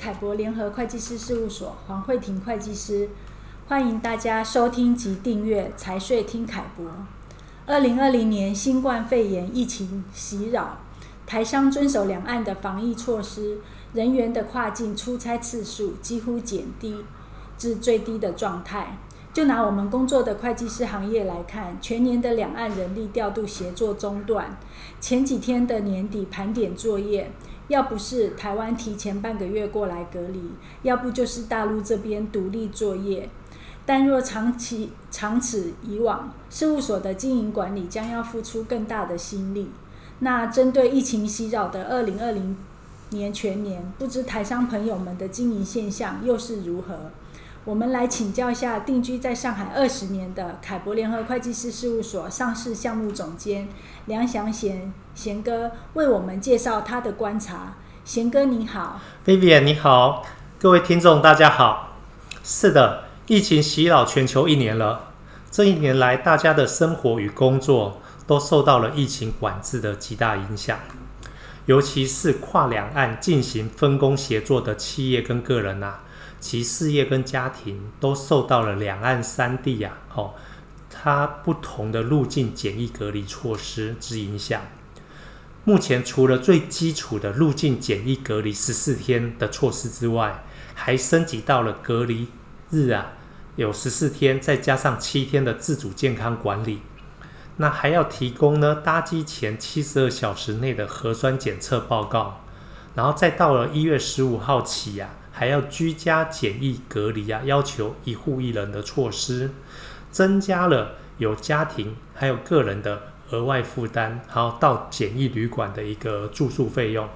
凯博联合会计师事务所黄慧婷会计师，欢迎大家收听及订阅财税听凯博。二零二零年新冠肺炎疫情袭扰，台商遵守两岸的防疫措施，人员的跨境出差次数几乎减低至最低的状态。就拿我们工作的会计师行业来看，全年的两岸人力调度协作中断，前几天的年底盘点作业，要不是台湾提前半个月过来隔离，要不就是大陆这边独立作业。但若长期长此以往，事务所的经营管理将要付出更大的心力。那针对疫情袭扰的二零二零年全年，不知台商朋友们的经营现象又是如何？我们来请教一下定居在上海二十年的凯博联合会计师事务所上市项目总监梁祥贤贤哥，为我们介绍他的观察。贤哥你好，Vivian 你好，各位听众大家好。是的，疫情袭扰全球一年了，这一年来大家的生活与工作都受到了疫情管制的极大影响，尤其是跨两岸进行分工协作的企业跟个人呐、啊。其事业跟家庭都受到了两岸三地呀，哦，它不同的入境检疫隔离措施之影响。目前除了最基础的入境检疫隔离十四天的措施之外，还升级到了隔离日啊，有十四天，再加上七天的自主健康管理。那还要提供呢，搭机前七十二小时内的核酸检测报告，然后再到了一月十五号起呀。还要居家检疫隔离啊，要求一户一人的措施，增加了有家庭还有个人的额外负担，还有到检疫旅馆的一个住宿费用。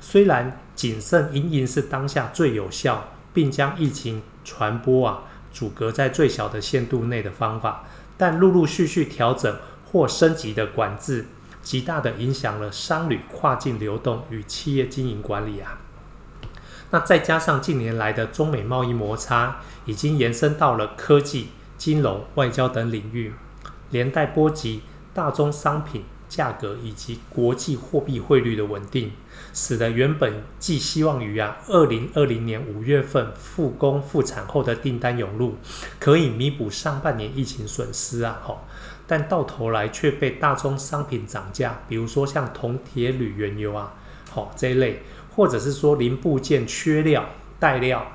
虽然谨慎因应是当下最有效，并将疫情传播啊阻隔在最小的限度内的方法，但陆陆续续调整或升级的管制，极大的影响了商旅跨境流动与企业经营管理啊。那再加上近年来的中美贸易摩擦，已经延伸到了科技、金融、外交等领域，连带波及大宗商品价格以及国际货币汇率的稳定，使得原本寄希望于啊二零二零年五月份复工复产后的订单涌入，可以弥补上半年疫情损失啊，吼，但到头来却被大宗商品涨价，比如说像铜、铁、铝、原油啊，吼这一类。或者是说零部件缺料、带料，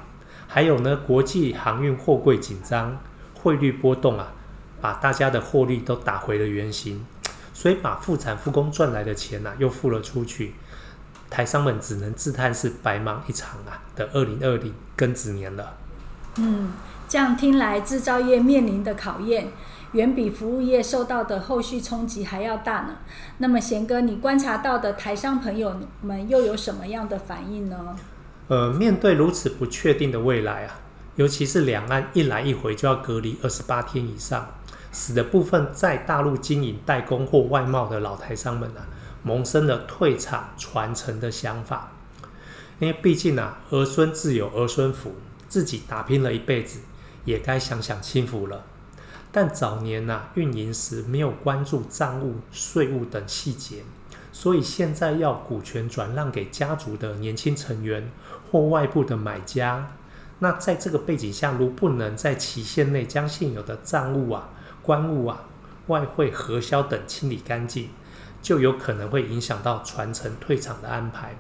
还有呢，国际航运货柜紧张、汇率波动啊，把大家的获利都打回了原形，所以把复产复工赚来的钱呐、啊，又付了出去，台商们只能自叹是白忙一场啊的二零二零庚子年了。嗯，这样听来，制造业面临的考验。远比服务业受到的后续冲击还要大呢。那么贤哥，你观察到的台商朋友们又有什么样的反应呢？呃，面对如此不确定的未来啊，尤其是两岸一来一回就要隔离二十八天以上，使得部分在大陆经营代工或外贸的老台商们啊，萌生了退场传承的想法。因为毕竟啊，儿孙自有儿孙福，自己打拼了一辈子，也该享享清福了。但早年呐、啊，运营时没有关注账务、税务等细节，所以现在要股权转让给家族的年轻成员或外部的买家。那在这个背景下，如不能在期限内将现有的账务啊、关务啊、外汇核销等清理干净，就有可能会影响到传承退场的安排。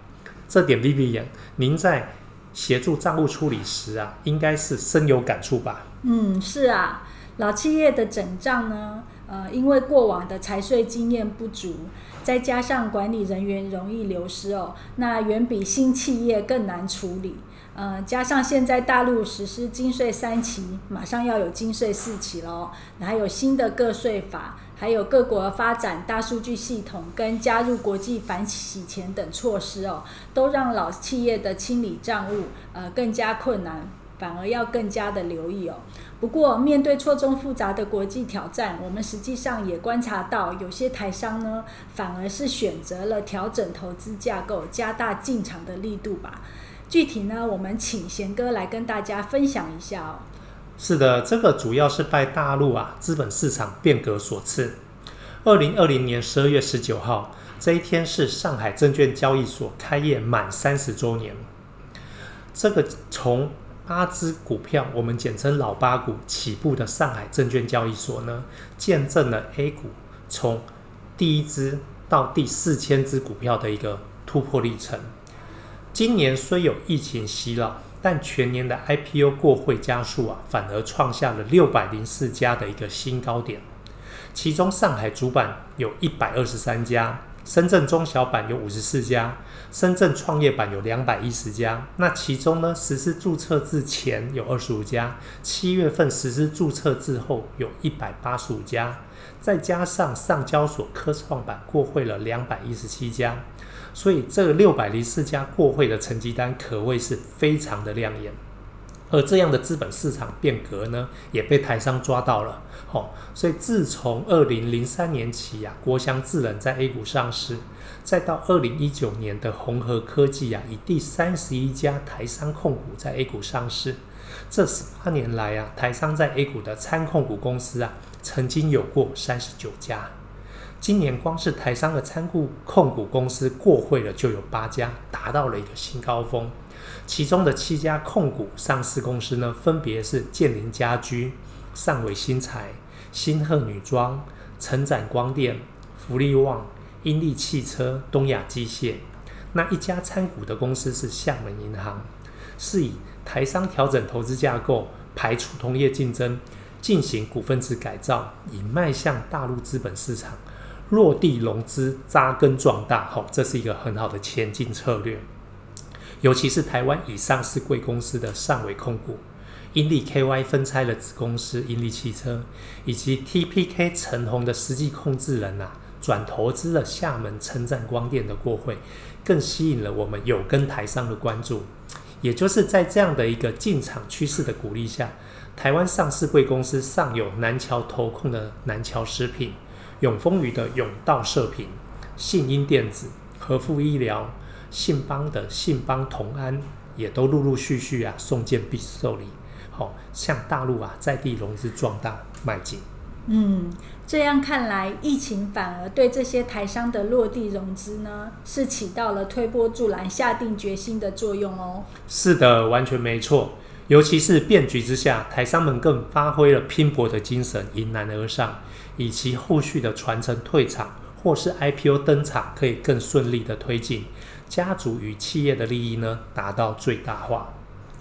这点 Vivian，您在协助账务处理时啊，应该是深有感触吧？嗯，是啊。老企业的整账呢，呃，因为过往的财税经验不足，再加上管理人员容易流失哦，那远比新企业更难处理。呃，加上现在大陆实施金税三期，马上要有金税四期了哦，还有新的个税法，还有各国发展大数据系统跟加入国际反洗钱等措施哦，都让老企业的清理账务呃更加困难。反而要更加的留意哦。不过，面对错综复杂的国际挑战，我们实际上也观察到，有些台商呢，反而是选择了调整投资架构，加大进场的力度吧。具体呢，我们请贤哥来跟大家分享一下哦。是的，这个主要是拜大陆啊资本市场变革所赐。二零二零年十二月十九号这一天是上海证券交易所开业满三十周年。这个从八只股票，我们简称老八股起步的上海证券交易所呢，见证了 A 股从第一只到第四千只股票的一个突破历程。今年虽有疫情袭扰，但全年的 IPO 过会家数啊，反而创下了六百零四家的一个新高点。其中上海主板有一百二十三家，深圳中小板有五十四家。深圳创业板有两百一十家，那其中呢，实施注册制前有二十五家，七月份实施注册制后有一百八十五家，再加上上交所科创板过会了两百一十七家，所以这六百零四家过会的成绩单可谓是非常的亮眼。而这样的资本市场变革呢，也被台商抓到了。哦，所以自从二零零三年起啊，国祥智能在 A 股上市，再到二零一九年的红河科技啊，以第三十一家台商控股在 A 股上市，这十八年来啊，台商在 A 股的参控股公司啊，曾经有过三十九家。今年光是台商的参股控股公司过会了就有八家，达到了一个新高峰。其中的七家控股上市公司呢，分别是建林家居、上纬新材、新鹤女装、成展光电、福利旺、英利汽车、东亚机械。那一家参股的公司是厦门银行，是以台商调整投资架构，排除同业竞争，进行股份制改造，以迈向大陆资本市场落地融资、扎根壮大。好，这是一个很好的前进策略。尤其是台湾以上市贵公司的上纬控股、英利 KY 分拆了子公司英利汽车，以及 TPK 成鸿的实际控制人啊，转投资了厦门成展光电的过会，更吸引了我们有跟台商的关注。也就是在这样的一个进场趋势的鼓励下，台湾上市贵公司尚有南桥投控的南桥食品、永丰余的永道射频、信鹰电子、和富医疗。信邦的信邦同安也都陆陆续续啊送件必受理，好、哦、向大陆啊在地融资壮大迈进。嗯，这样看来，疫情反而对这些台商的落地融资呢，是起到了推波助澜、下定决心的作用哦。是的，完全没错。尤其是变局之下，台商们更发挥了拼搏的精神，迎难而上，以及后续的传承退场或是 IPO 登场，可以更顺利的推进。家族与企业的利益呢，达到最大化。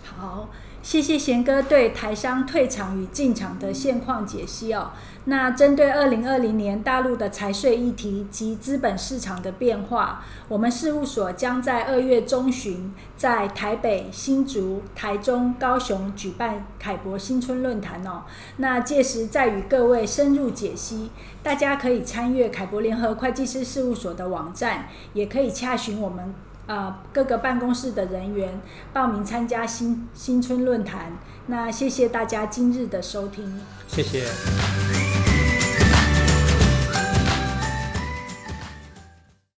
好，谢谢贤哥对台商退场与进场的现况解析哦。那针对二零二零年大陆的财税议题及资本市场的变化，我们事务所将在二月中旬在台北、新竹、台中、高雄举办凯博新春论坛哦。那届时再与各位深入解析，大家可以参阅凯博联合会计师事务所的网站，也可以洽询我们、啊、各个办公室的人员报名参加新新春论坛。那谢谢大家今日的收听，谢谢。